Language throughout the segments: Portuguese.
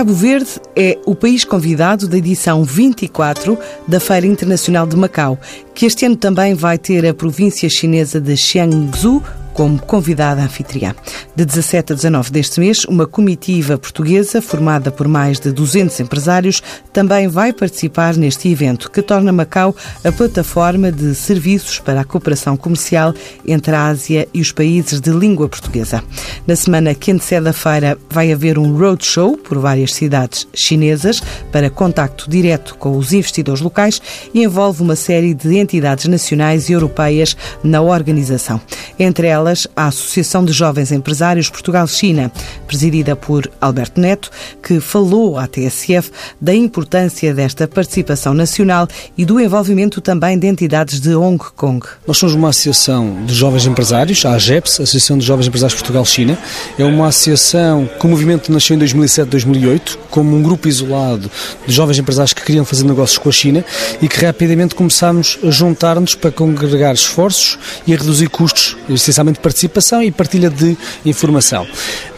Cabo Verde é o país convidado da edição 24 da Feira Internacional de Macau, que este ano também vai ter a província chinesa de Jiangsu como convidada anfitriã. De 17 a 19 deste mês, uma comitiva portuguesa, formada por mais de 200 empresários, também vai participar neste evento, que torna Macau a plataforma de serviços para a cooperação comercial entre a Ásia e os países de língua portuguesa. Na semana que antecede a feira, vai haver um roadshow por várias cidades chinesas para contacto direto com os investidores locais e envolve uma série de entidades nacionais e europeias na organização. Entre elas, delas a Associação de Jovens Empresários Portugal-China, presidida por Alberto Neto, que falou à TSF da importância desta participação nacional e do envolvimento também de entidades de Hong Kong. Nós somos uma associação de jovens empresários, a AGEPS, Associação de Jovens Empresários Portugal-China. É uma associação que o movimento nasceu em 2007-2008, como um grupo isolado de jovens empresários que queriam fazer negócios com a China e que rapidamente começámos a juntar-nos para congregar esforços e a reduzir custos, essencialmente de participação e partilha de informação.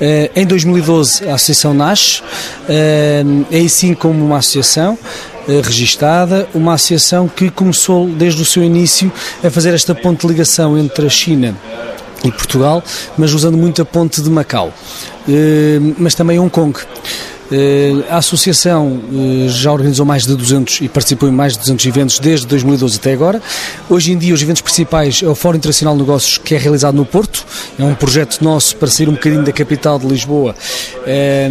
Eh, em 2012 a associação nasce, é assim como uma associação eh, registada, uma associação que começou desde o seu início a fazer esta ponte de ligação entre a China e Portugal, mas usando muito a ponte de Macau, mas também Hong Kong. Eh, a Associação eh, já organizou mais de 200 e participou em mais de 200 eventos desde 2012 até agora. Hoje em dia, os eventos principais é o Fórum Internacional de Negócios, que é realizado no Porto. É um projeto nosso para sair um bocadinho da capital de Lisboa. É,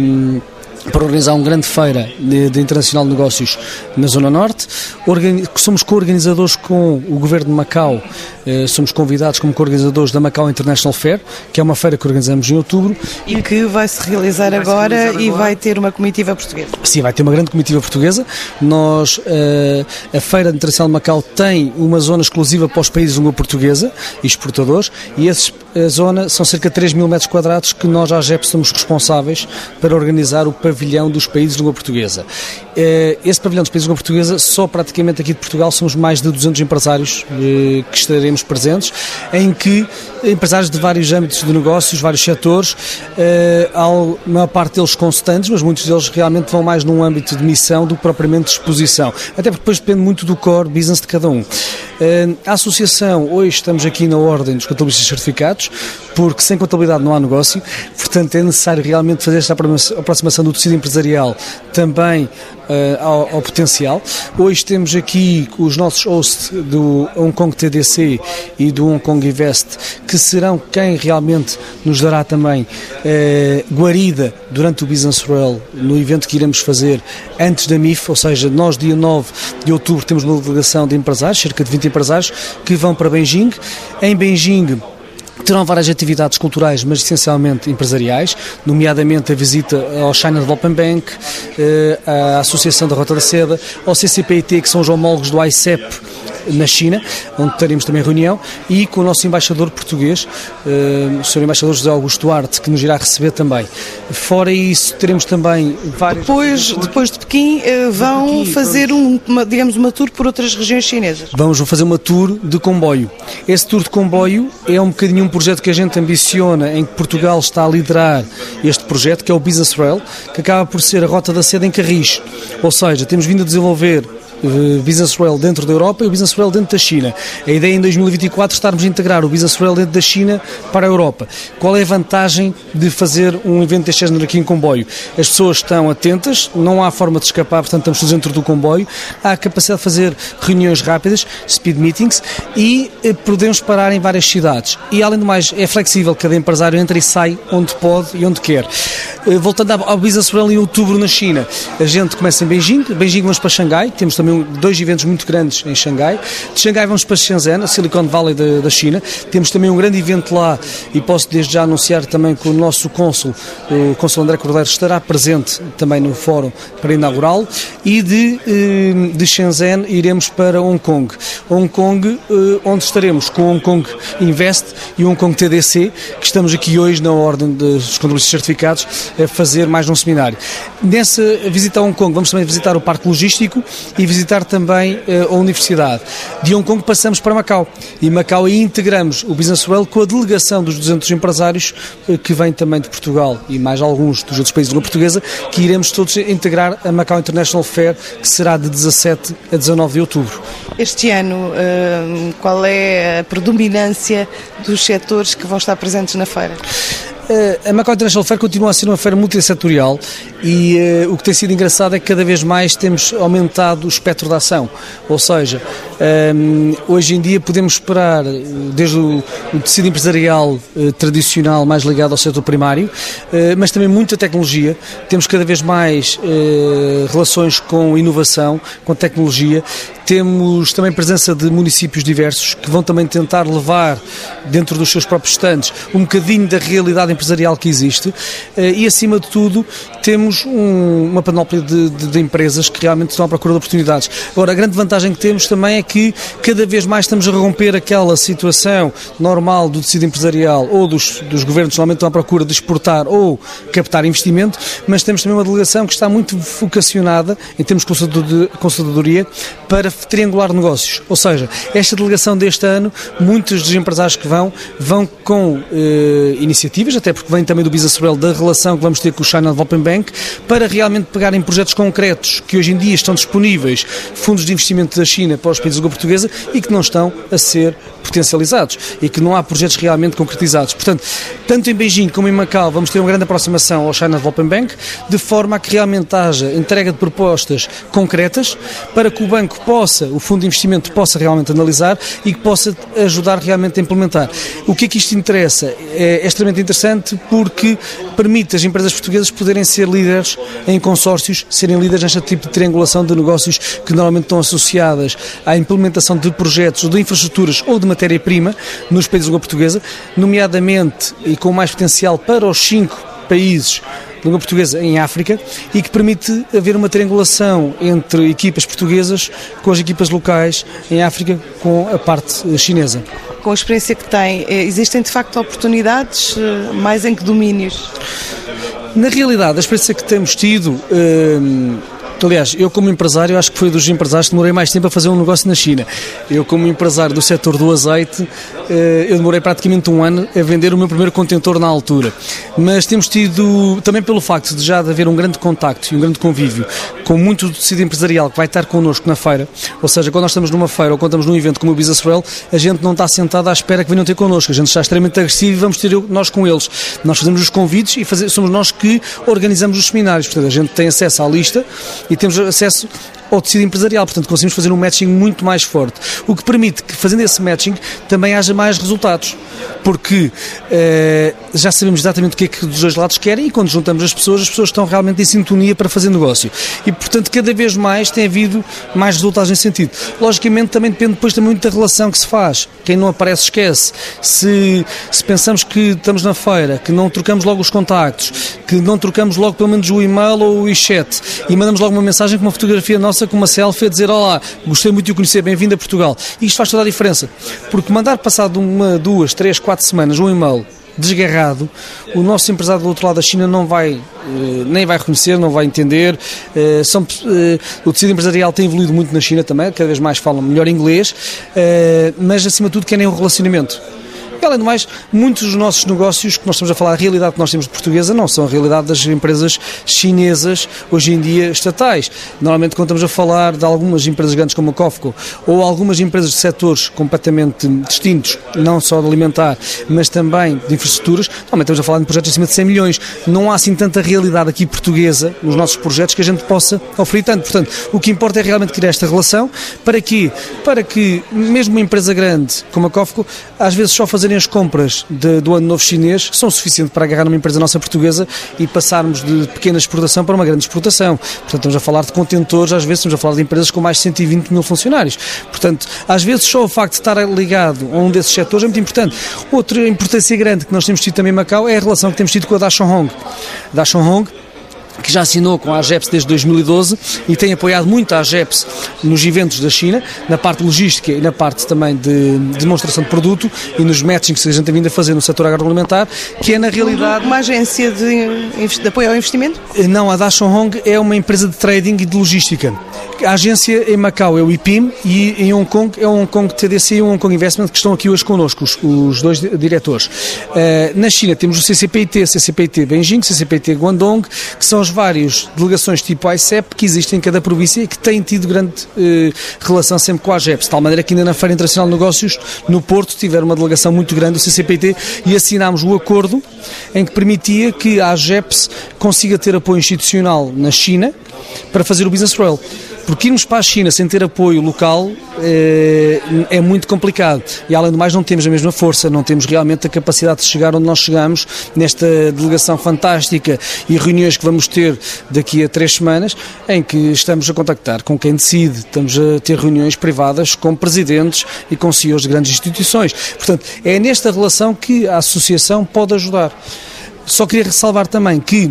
para organizar uma grande feira de, de, Internacional de Negócios na Zona Norte. Organi somos co-organizadores com o Governo de Macau, eh, somos convidados como co-organizadores da Macau International Fair, que é uma feira que organizamos em outubro. E que vai se realizar, vai agora, realizar agora, e vai ter uma comitiva portuguesa. Sim, vai ter uma grande comitiva portuguesa. Nós, eh, a Feira Internacional de Macau tem uma zona exclusiva para os países de língua portuguesa, exportadores, e esses, zona são cerca de 3 mil metros quadrados que nós, à AGEP, somos responsáveis para organizar o pavilhão dos países de língua portuguesa. Eh, esse pavilhão dos países de língua portuguesa, só praticamente aqui de Portugal, somos mais de 200 empresários eh, que estaremos presentes, em que empresários de vários âmbitos de negócios, vários setores, eh, a maior parte deles constantes, mas muitos deles realmente vão mais num âmbito de missão do que propriamente de exposição. Até porque depois depende muito do core business de cada um. A associação, hoje estamos aqui na ordem dos contabilistas certificados, porque sem contabilidade não há negócio, portanto é necessário realmente fazer esta aproximação do tecido empresarial também uh, ao, ao, potencial. Hoje temos aqui os nossos hosts do Hong Kong TDC e do Hong Kong Invest, que serão quem realmente nos dará também uh, guarida durante o Business Rail no evento que iremos fazer antes da MIF, ou seja, nós dia 9 de outubro temos uma delegação de empresários, cerca de 20 empresários, que vão para Beijing. Em Beijing Terão várias atividades culturais, mas essencialmente empresariais, nomeadamente a visita ao China Development Bank, eh, à Associação da Rota da Seda, ao CCPIT, que são os homólogos do ICEP na China, onde teremos também reunião, e com o nosso embaixador português, uh, o Sr. Embaixador José Augusto Duarte, que nos irá receber também. Fora isso, teremos também várias... Depois, depois de Pequim, uh, vão de Pequim, fazer, vamos... um, uma, digamos, uma tour por outras regiões chinesas? Vamos fazer uma tour de comboio. Esse tour de comboio é um bocadinho um projeto que a gente ambiciona, em que Portugal está a liderar este projeto, que é o Business Rail, que acaba por ser a rota da seda em Carris. Ou seja, temos vindo a desenvolver eh, Business Rail dentro da Europa e o Business Rail dentro da China. A ideia em 2024 é estarmos a integrar o Business Rail dentro da China para a Europa. Qual é a vantagem de fazer um evento deste género aqui em comboio? As pessoas estão atentas, não há forma de escapar, portanto estamos todos dentro do comboio, há a capacidade de fazer reuniões rápidas, speed meetings, e eh, podemos parar em várias cidades. E além do mais, é flexível, cada empresário entra e sai onde pode e onde quer. Eh, voltando ao Business Rail em outubro na China, a gente começa em Beijing, Beijing vamos para Xangai, temos também dois eventos muito grandes em Xangai. De Xangai vamos para Shenzhen, a Silicon Valley da, da China. Temos também um grande evento lá e posso desde já anunciar também que o nosso cônsul, o cônsul André Cordeiro, estará presente também no fórum para inaugurá-lo. E de, eh, de Shenzhen iremos para Hong Kong. Hong Kong, eh, onde estaremos com Hong Kong Invest e Hong Kong TDC, que estamos aqui hoje na ordem dos contabilistas certificados a fazer mais um seminário. Nessa visita a Hong Kong vamos também visitar o Parque Logístico e visitar também uh, a universidade. De Hong Kong passamos para Macau e Macau aí integramos o Business Well com a delegação dos 200 empresários uh, que vêm também de Portugal e mais alguns dos outros países de língua portuguesa que iremos todos integrar a Macau International Fair que será de 17 a 19 de outubro. Este ano, qual é a predominância dos setores que vão estar presentes na feira? Eh, a Macau International Fair continua a ser uma feira multissetorial e uh, o que tem sido engraçado é que cada vez mais temos aumentado o espectro da ação. Ou seja, um, ehm, hoje em dia podemos esperar, eh, desde o, o tecido empresarial uh, tradicional mais ligado ao setor primário, uh, mas também muita tecnologia. Temos cada vez mais relações com inovação, com tecnologia. Temos também presença de municípios diversos que vão também tentar levar dentro dos seus próprios estandes um bocadinho da realidade empresarial que existe e, acima de tudo, temos um, uma panóplia de, de, de, empresas que realmente estão à procura de oportunidades. Agora, a grande vantagem que temos também é que cada vez mais estamos a romper aquela situação normal do tecido empresarial ou dos, dos governos que normalmente estão à procura de exportar ou captar investimento, mas temos também uma delegação que está muito vocacionada, em termos de consultadoria, para triangular negócios. Ou seja, esta delegação deste ano, muitos dos empresários que vão, vão com eh, iniciativas, até porque vem também do Business World, da relação que vamos ter com o China Development Bank, para realmente pegarem projetos concretos que hoje em dia estão disponíveis, fundos de investimento da China para os países da língua portuguesa e que não estão a ser potencializados e que não há projetos realmente concretizados. Portanto, tanto em Beijing como em Macau vamos ter uma grande aproximação ao China Development Bank, de forma a que realmente haja entrega de propostas concretas para que o banco possa, o fundo de investimento possa realmente analisar e que possa ajudar realmente a implementar. O que é que isto interessa? É extremamente interessante porque permite às empresas portuguesas poderem ser líderes em consórcios, serem líderes neste tipo de triangulação de negócios que normalmente estão associadas à implementação de projetos de infraestruturas ou de matéria-prima nos países de língua portuguesa, nomeadamente e com mais potencial para os cinco países língua portuguesa em África e que permite haver uma triangulação entre equipas portuguesas com as equipas locais em África com a parte chinesa. Com a experiência que tem, eh, existem de facto oportunidades eh, mais em que domínios? Na realidade, a experiência que temos tido. Hum, Aliás, eu como empresário, acho que foi dos empresários que demorei mais tempo a fazer um negócio na China. Eu como empresário do setor do azeite, eh, eu demorei praticamente um ano a vender o meu primeiro contentor na altura. Mas temos tido, também pelo facto de já de haver um grande contacto e um grande convívio com muito do tecido empresarial que vai estar connosco na feira, ou seja, quando nós estamos numa feira ou quando estamos num evento como o Business Well, a gente não está sentado à espera que venham ter connosco, a gente está extremamente agressivo e vamos ter nós com eles. Nós fazemos os convites e somos nós que organizamos os seminários, portanto a gente tem acesso à lista e temos acesso ao tecido empresarial. Portanto, conseguimos fazer um matching muito mais forte, o que permite que, fazendo esse matching, também haja mais resultados. Porque uh, já sabemos exatamente o que é que os dois lados querem e quando juntamos as pessoas, as pessoas estão realmente em sintonia para fazer negócio. E, portanto, cada vez mais tem havido mais resultados nesse sentido. Logicamente, também depende depois também muito da relação que se faz. Quem não aparece, esquece. Se, se pensamos que estamos na feira, que não trocamos logo os contactos, que não trocamos logo pelo menos o e-mail ou o chat e mandamos logo uma mensagem com uma fotografia nossa com uma selfie a dizer Olá, gostei muito de o conhecer, bem-vindo a Portugal. E isto faz toda a diferença, porque mandar passado uma, duas, três, quatro semanas um e-mail desgarrado, o nosso empresário do outro lado da China não vai, eh, nem vai reconhecer, não vai entender. Eh, são, eh, o tecido empresarial tem evoluído muito na China também, cada vez mais falam melhor inglês, mas acima de tudo querem um relacionamento. E, além do mais, muitos dos nossos negócios que nós estamos a falar, a realidade que nós temos de portuguesa, não são a realidade das empresas chinesas, hoje em dia estatais. Normalmente, quando estamos a falar de algumas empresas grandes como a Cofco, ou algumas empresas de setores completamente distintos, não só de alimentar, mas também de infraestruturas, normalmente estamos a falar de projetos acima de 100 milhões. Não há assim tanta realidade aqui portuguesa nos nossos projetos que a gente possa oferir tanto. Portanto, o que importa é realmente criar esta relação. Para quê? Para que, mesmo uma empresa grande como a Cofco, às vezes só fazer as compras de, do ano novo chinês são suficientes para agarrar numa empresa nossa portuguesa e passarmos de pequena exportação para uma grande exportação. Portanto, estamos a falar de contentores, às vezes estamos a falar de empresas com mais de 120 mil funcionários. Portanto, às vezes só o facto de estar ligado a um desses setores é muito importante. Outra importância grande que nós temos tido também em Macau é a relação que temos tido com a Dachshund Hong. Dachshund Hong que já assinou com a AGEPS desde 2012 e tem apoiado muito a AGEPS nos eventos da China, na parte logística e na parte também de demonstração de produto e nos matchings que a gente tem vindo a fazer no setor agroalimentar, que é na realidade... Uma agência de, de apoio ao investimento? Não, a Dashon Hong é uma empresa de trading e de logística. A agência em Macau é o IPIM e em Hong Kong é o Hong Kong TDC e o Hong Kong Investment que estão aqui hoje connosco, os, os dois diretores. Uh, na China temos o CCPIT, CCPIT Beijing, CCPIT Guangdong, que são as várias delegações tipo ICEP que existem em cada província e que têm tido grande uh, relação sempre com a AGEPS, de tal maneira que ainda na Feira Internacional de Negócios no Porto tiveram uma delegação muito grande do CCPIT e assinámos o acordo em que permitia que a AGEPS consiga ter apoio institucional na China para fazer o Business Rail. Porque irmos para a China sem ter apoio local é, é, muito complicado. E além do mais, não temos a mesma força, não temos realmente a capacidade de chegar onde nós chegamos nesta delegação fantástica e reuniões que vamos ter daqui a três semanas, em que estamos a contactar com quem decide, estamos a ter reuniões privadas com presidentes e com CEOs de grandes instituições. Portanto, é nesta relação que a associação pode ajudar. Só queria ressalvar também que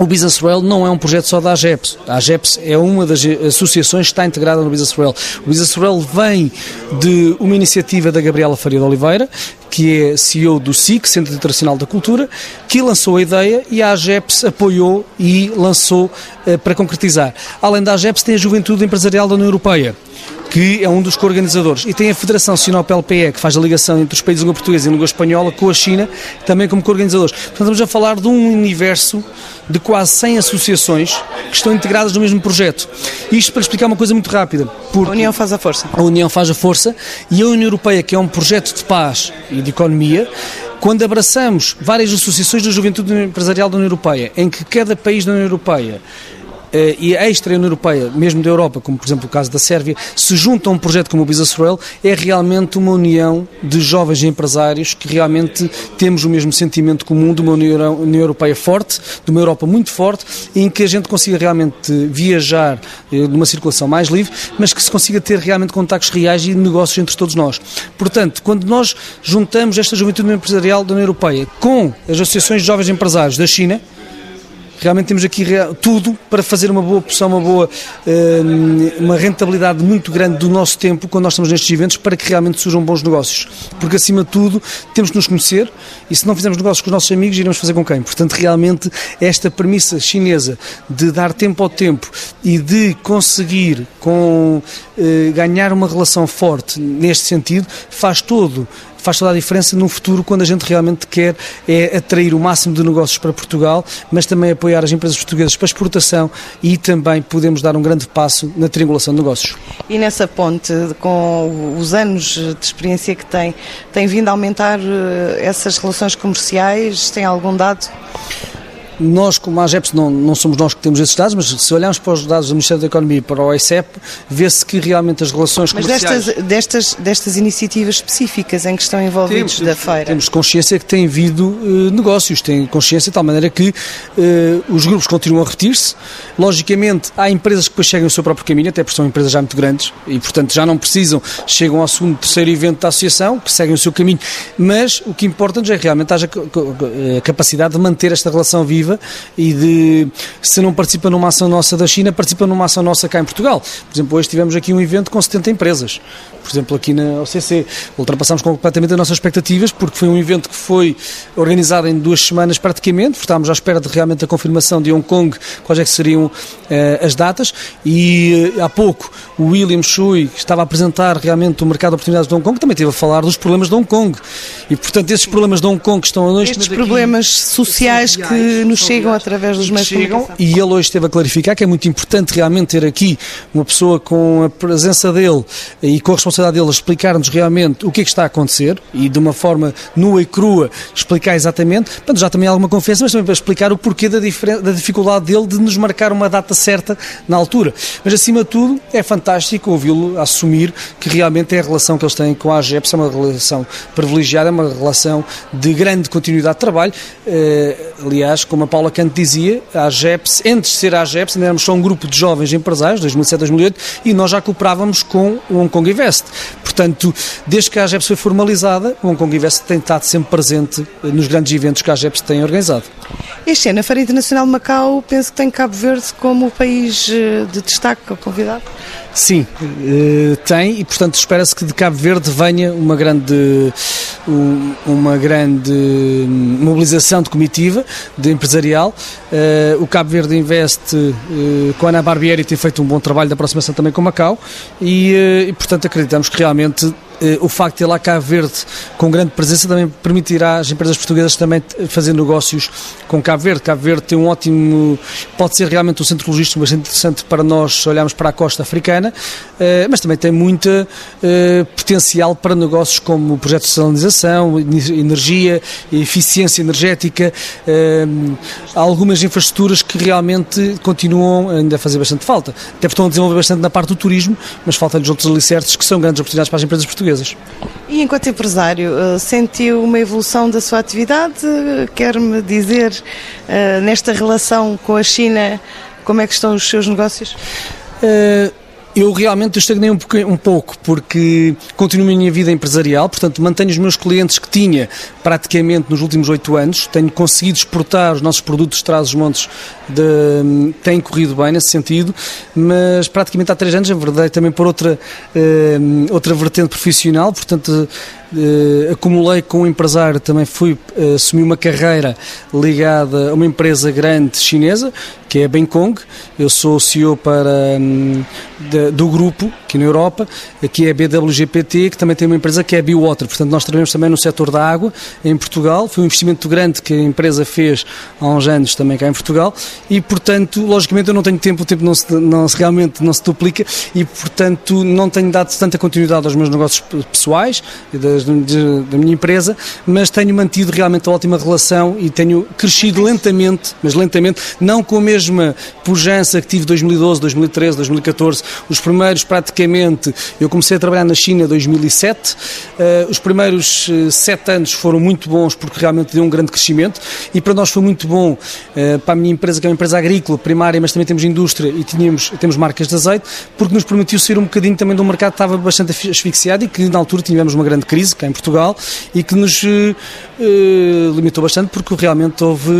o Business Rail não é um projeto só da AGEPS. A AGEPS é uma das associações que está integrada no Business Rail. O Business Rail vem de uma iniciativa da Gabriela Faria de Oliveira, que é CEO do SIC, Centro Internacional da Cultura, que lançou a ideia e a AGEPS apoiou e lançou uh, para concretizar. Além da AGEPS, tem a Juventude Empresarial da União Europeia que é um dos co-organizadores. E tem a Federação Sinop-LPE, que faz a ligação entre os países de língua portuguesa e língua espanhola, com a China, também como co-organizadores. Portanto, estamos a falar de um universo de quase 100 associações que estão integradas no mesmo projeto. Isto para explicar uma coisa muito rápida. a União faz a força. A União faz a força e a União Europeia, que é um projeto de paz e de economia, quando abraçamos várias associações da juventude empresarial da União Europeia, em que cada país da União Europeia e a extra-União Europeia, mesmo da Europa, como por exemplo o caso da Sérvia, se juntam a um projeto como o Business Rail, é realmente uma união de jovens empresários que realmente temos o mesmo sentimento comum de uma União, União Europeia forte, de uma Europa muito forte, em que a gente consiga realmente viajar eh, numa circulação mais livre, mas que se consiga ter realmente contactos reais e negócios entre todos nós. Portanto, quando nós juntamos esta juventude empresarial da União Europeia com as associações de jovens empresários da China, realmente temos aqui tudo para fazer uma boa opção, uma boa eh, uma rentabilidade muito grande do nosso tempo quando nós estamos nestes eventos para que realmente surjam bons negócios. Porque acima de tudo temos que nos conhecer e se não fizermos negócios com os nossos amigos, iremos fazer com quem? Portanto, realmente esta premissa chinesa de dar tempo ao tempo e de conseguir com eh, ganhar uma relação forte neste sentido faz todo faz toda a diferença no futuro quando a gente realmente quer é atrair o máximo de negócios para Portugal, mas também apoiar as empresas portuguesas para exportação e também podemos dar um grande passo na triangulação de negócios. E nessa ponte, com os anos de experiência que tem, tem vindo a aumentar eh, essas relações comerciais? Tem algum dado? Nós, como a AGEPS, não, não somos nós que temos esses dados, mas se olharmos para os dados do Ministério da Economia e para o ICEP, vê-se que realmente as relações mas comerciais... Mas destas, destas, destas iniciativas específicas em que estão envolvidos temos, da feira? Temos consciência que tem havido uh, negócios, tem consciência de tal maneira que uh, os grupos continuam a repetir-se. Logicamente, há empresas que depois chegam ao seu próprio caminho, até porque são empresas já muito grandes e, portanto, já não precisam, chegam ao segundo, terceiro evento da associação, que seguem o seu caminho, mas o que importa é realmente haja a capacidade de manter esta relação viva e de, se não participa numa ação nossa da China, participa numa ação nossa cá em Portugal. Por exemplo, hoje tivemos aqui um evento com 70 empresas. Por exemplo, aqui na OCC, ultrapassamos completamente as nossas expectativas, porque foi um evento que foi organizado em duas semanas praticamente, estávamos à espera de realmente a confirmação de Hong Kong, quais é que seriam eh, as datas, e eh, há pouco o William Shui, que estava a apresentar realmente o mercado de oportunidades de Hong Kong, também esteve a falar dos problemas de Hong Kong. E, portanto, esses problemas de Hong Kong que estão a Estes problemas aqui, sociais que nos chegam através dos meios chegam. E ele hoje esteve a clarificar que é muito importante realmente ter aqui uma pessoa com a presença dele e com a responsabilidade dele a explicar-nos realmente o que é que está a acontecer e de uma forma nua e crua explicar exatamente. Portanto, já também há alguma confiança, mas também para explicar o porquê da, da dificuldade dele de nos marcar uma data certa na altura. Mas acima de tudo, é fantástico ouvi-lo assumir que realmente é a relação que eles têm com a AGEPS, é uma relação privilegiada, é uma uma relação de grande continuidade de trabalho. Aliás, como a Paula Canto dizia, a AGEPS, antes de ser a AGEPS, ainda éramos só um grupo de jovens empresários, 2007-2008, e nós já cooperávamos com o Hong Kong Invest. Portanto, desde que a AGEPS foi formalizada, o Hong Kong Invest tem estado sempre presente nos grandes eventos que a AGEPS tem organizado. Este ano, a Feira Internacional de Macau, penso que tem Cabo Verde como o país de destaque convidado? Sim, tem e, portanto, espera-se que de Cabo Verde venha uma grande, uma grande mobilização de comitiva, de empresarial. O Cabo Verde Invest, com a Ana Barbieri, tem feito um bom trabalho de aproximação também com Macau e, e portanto, acreditamos que realmente o facto de lá Cabo Verde com grande presença também permitirá às empresas portuguesas também fazer negócios com Cabo Verde. Cabo Verde tem um ótimo, pode ser realmente um centro logístico bastante interessante para nós olharmos para a costa africana, mas também tem muita potencial para negócios como projetos de salinização, energia, eficiência energética, algumas infraestruturas que realmente continuam ainda a fazer bastante falta. Até estão a desenvolver bastante na parte do turismo, mas faltam-lhes outros alicerces que são grandes oportunidades para as empresas portuguesas portuguesas. E enquanto empresário, sentiu uma evolução da sua atividade? Quer-me dizer, nesta relação com a China, como é que estão os seus negócios? Uh eu realmente estagnei um, um pouco porque continuo a minha vida empresarial, portanto mantenho os meus clientes que tinha praticamente nos últimos oito anos, tenho conseguido exportar os nossos produtos de Trás-os-Montes, tem corrido bem nesse sentido, mas praticamente há três anos enverdei também por outra, uh, outra vertente profissional, portanto Uh, acumulei com um empresário, também fui uh, assumi uma carreira ligada a uma empresa grande chinesa, que é a Bangkok. Eu sou CEO para, um, de, do grupo aqui na Europa, aqui é a BWGPT, que também tem uma empresa que é a Biwater. Portanto, nós trabalhamos também no setor da água em Portugal. Foi um investimento grande que a empresa fez há uns anos também cá em Portugal e, portanto, logicamente eu não tenho tempo, o tempo não se, não realmente não se duplica e, portanto, não tenho dado tanta continuidade aos meus negócios pessoais das, da minha empresa, mas tenho mantido realmente a ótima relação e tenho crescido lentamente, mas lentamente, não com a mesma pujança que tive 2012, 2013, 2014, os primeiros praticamente eu comecei a trabalhar na China em 2007. Uh, os primeiros uh, sete anos foram muito bons porque realmente deu um grande crescimento e para nós foi muito bom, uh, para a minha empresa, que é uma empresa agrícola, primária, mas também temos indústria e tínhamos, temos marcas de azeite, porque nos permitiu sair um bocadinho também de um mercado que estava bastante asfixiado e que na altura tivemos uma grande crise cá em Portugal e que nos limitou bastante porque realmente houve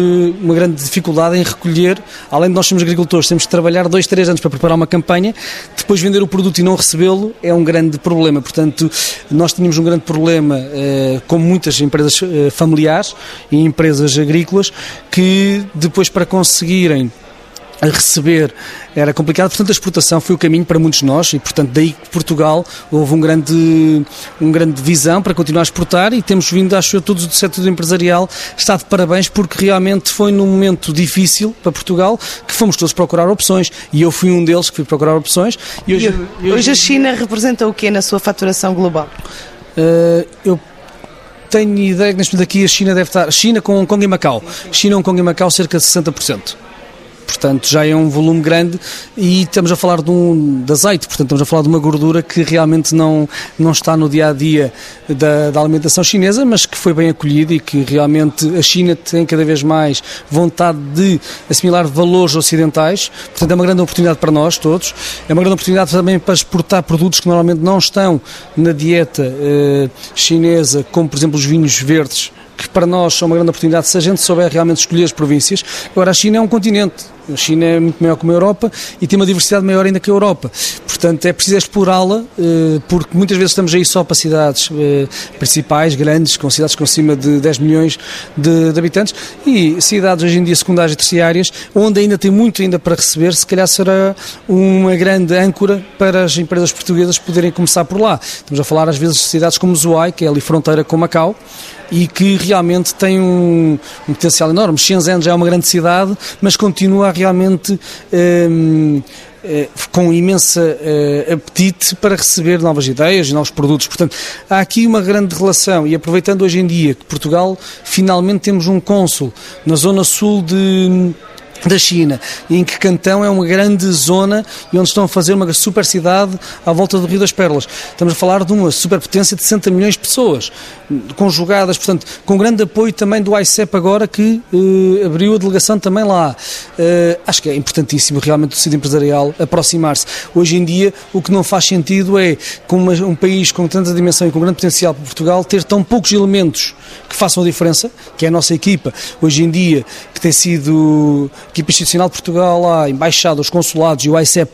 uma grande dificuldade em recolher, além de nós sermos agricultores, temos de trabalhar dois, três anos para preparar uma campanha, depois vender o produto e não recebê-lo é um grande problema. Portanto, nós tínhamos um grande problema, eh, como muitas empresas eh, familiares e empresas agrícolas, que depois para conseguirem a receber era complicado, portanto a exportação foi o caminho para muitos de nós e portanto daí que Portugal houve um grande, um grande visão para continuar a exportar e temos vindo, acho eu, todos do setor empresarial está de parabéns porque realmente foi num momento difícil para Portugal que fomos todos procurar opções e eu fui um deles que fui procurar opções. E hoje, e hoje, hoje a China representa o que na sua faturação global? Uh, eu tenho ideia que neste momento aqui a China deve estar, China com Hong Kong e Macau, China, Hong Kong e Macau cerca de 60% portanto já é um volume grande e estamos a falar de, um, de azeite, portanto estamos a falar de uma gordura que realmente não, não está no dia a dia da, da alimentação chinesa, mas que foi bem acolhida e que realmente a China tem cada vez mais vontade de assimilar valores ocidentais, portanto é uma grande oportunidade para nós todos, é uma grande oportunidade também para exportar produtos que normalmente não estão na dieta eh, chinesa, como por exemplo os vinhos verdes que para nós são uma grande oportunidade se a gente souber realmente escolher as províncias. Agora, a China é um continente, a China é muito maior que a Europa e tem uma diversidade maior ainda que a Europa. Portanto, é preciso explorá-la, eh, porque muitas vezes estamos aí só para cidades eh, principais, grandes, com cidades com acima de 10 milhões de, de habitantes e cidades hoje em dia secundárias e terciárias, onde ainda tem muito ainda para receber, se calhar será uma grande âncora para as empresas portuguesas poderem começar por lá. Estamos a falar às vezes de cidades como Zuai, que é ali fronteira com Macau, e que realmente tem um, um, potencial enorme. Shenzhen já é uma grande cidade, mas continua realmente um, eh, com imensa uh, apetite para receber novas ideias novos produtos. Portanto, há aqui uma grande relação e aproveitando hoje em dia que Portugal finalmente temos um cônsul na zona sul de da China, em que Cantão é uma grande zona e onde estão a fazer uma super cidade à volta do Rio das Pérolas. Estamos a falar de uma superpotência de 60 milhões de pessoas, conjugadas, portanto, com grande apoio também do ICEP agora, que eh, abriu a delegação também lá. Eh, acho que é importantíssimo realmente o tecido empresarial aproximar-se. Hoje em dia, o que não faz sentido é, com uma, um país com tanta dimensão e com grande potencial para Portugal, ter tão poucos elementos que façam a diferença, que é a nossa equipa, hoje em dia, que tem sido equipa institucional de Portugal, a embaixada, os consulados e o ICEP,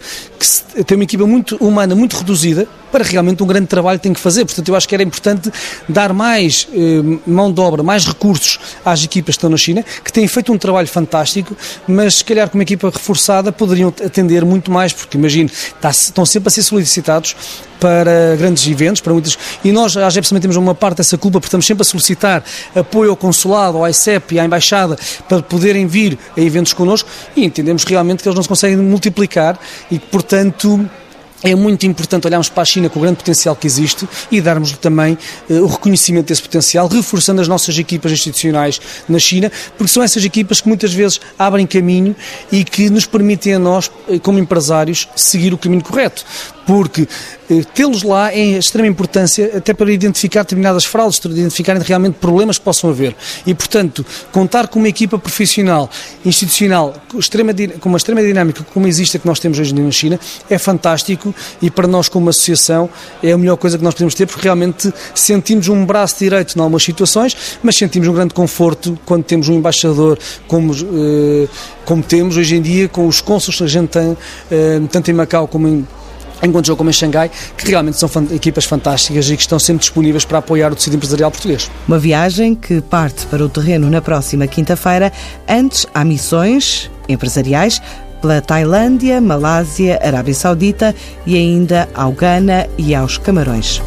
que tem uma equipa muito humana, muito reduzida, para realmente um grande trabalho que tem que fazer. Portanto, eu acho que era importante dar mais eh, mão de obra, mais recursos às equipas que estão na China, que têm feito um trabalho fantástico, mas se calhar com uma equipa reforçada poderiam atender muito mais, porque imagino, está, estão sempre a ser solicitados para grandes eventos, para muitas. E nós, a AGEP, também temos uma parte dessa culpa, porque estamos sempre a solicitar apoio ao consulado, ao ICEP e à embaixada para poderem vir a eventos connosco e entendemos realmente que eles não se conseguem multiplicar e portanto, é muito importante olharmos para a China com o grande potencial que existe e darmos-lhe também uh, o reconhecimento desse potencial, reforçando as nossas equipas institucionais na China, porque são essas equipas que muitas vezes abrem caminho e que nos permitem a nós, eh, como empresários, seguir o caminho correto porque eh, tê-los lá é de extrema importância até para identificar determinadas fraudes, para identificarem realmente problemas que possam haver. E, portanto, contar com uma equipa profissional, institucional, com, uma extrema dinâmica como existe a que nós temos hoje na China, é fantástico e para nós, como associação, é a melhor coisa que nós podemos ter, porque realmente sentimos um braço direito em algumas situações, mas sentimos um grande conforto quando temos um embaixador como, eh, como temos hoje em dia, com os cônsules que a gente tem, eh, tanto em Macau como em enquanto jogo como em Xangai, que realmente são equipas fantásticas e que estão sempre disponíveis para apoiar o tecido empresarial português. Uma viagem que parte para o terreno na próxima quinta-feira. Antes, há missões empresariais pela Tailândia, Malásia, Arábia Saudita e ainda ao Ghana e aos Camarões.